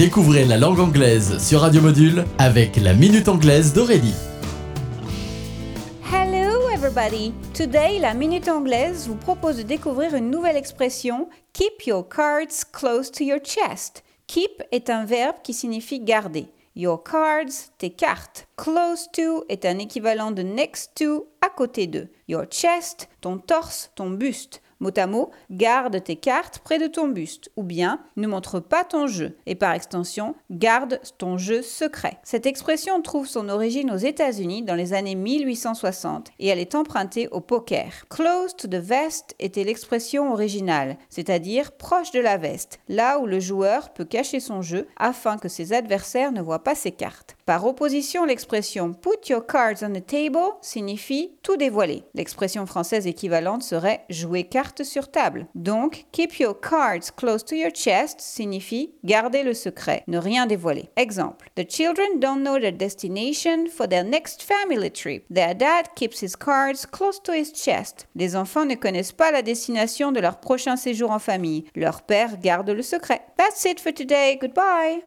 Découvrez la langue anglaise sur Radio Module avec la Minute Anglaise d'Aurélie. Hello everybody! Today, la Minute Anglaise vous propose de découvrir une nouvelle expression Keep your cards close to your chest. Keep est un verbe qui signifie garder. Your cards, tes cartes. Close to est un équivalent de next to, à côté de. Your chest, ton torse, ton buste. Mot à mot, garde tes cartes près de ton buste ou bien ne montre pas ton jeu et par extension, garde ton jeu secret. Cette expression trouve son origine aux États-Unis dans les années 1860 et elle est empruntée au poker. Close to the vest était l'expression originale, c'est-à-dire proche de la veste, là où le joueur peut cacher son jeu afin que ses adversaires ne voient pas ses cartes. Par opposition, l'expression put your cards on the table signifie tout dévoiler. L'expression française équivalente serait jouer carte sur table. Donc, keep your cards close to your chest signifie garder le secret, ne rien dévoiler. Exemple, The children don't know their destination for their next family trip. Their dad keeps his cards close to his chest. Les enfants ne connaissent pas la destination de leur prochain séjour en famille. Leur père garde le secret. That's it for today. Goodbye.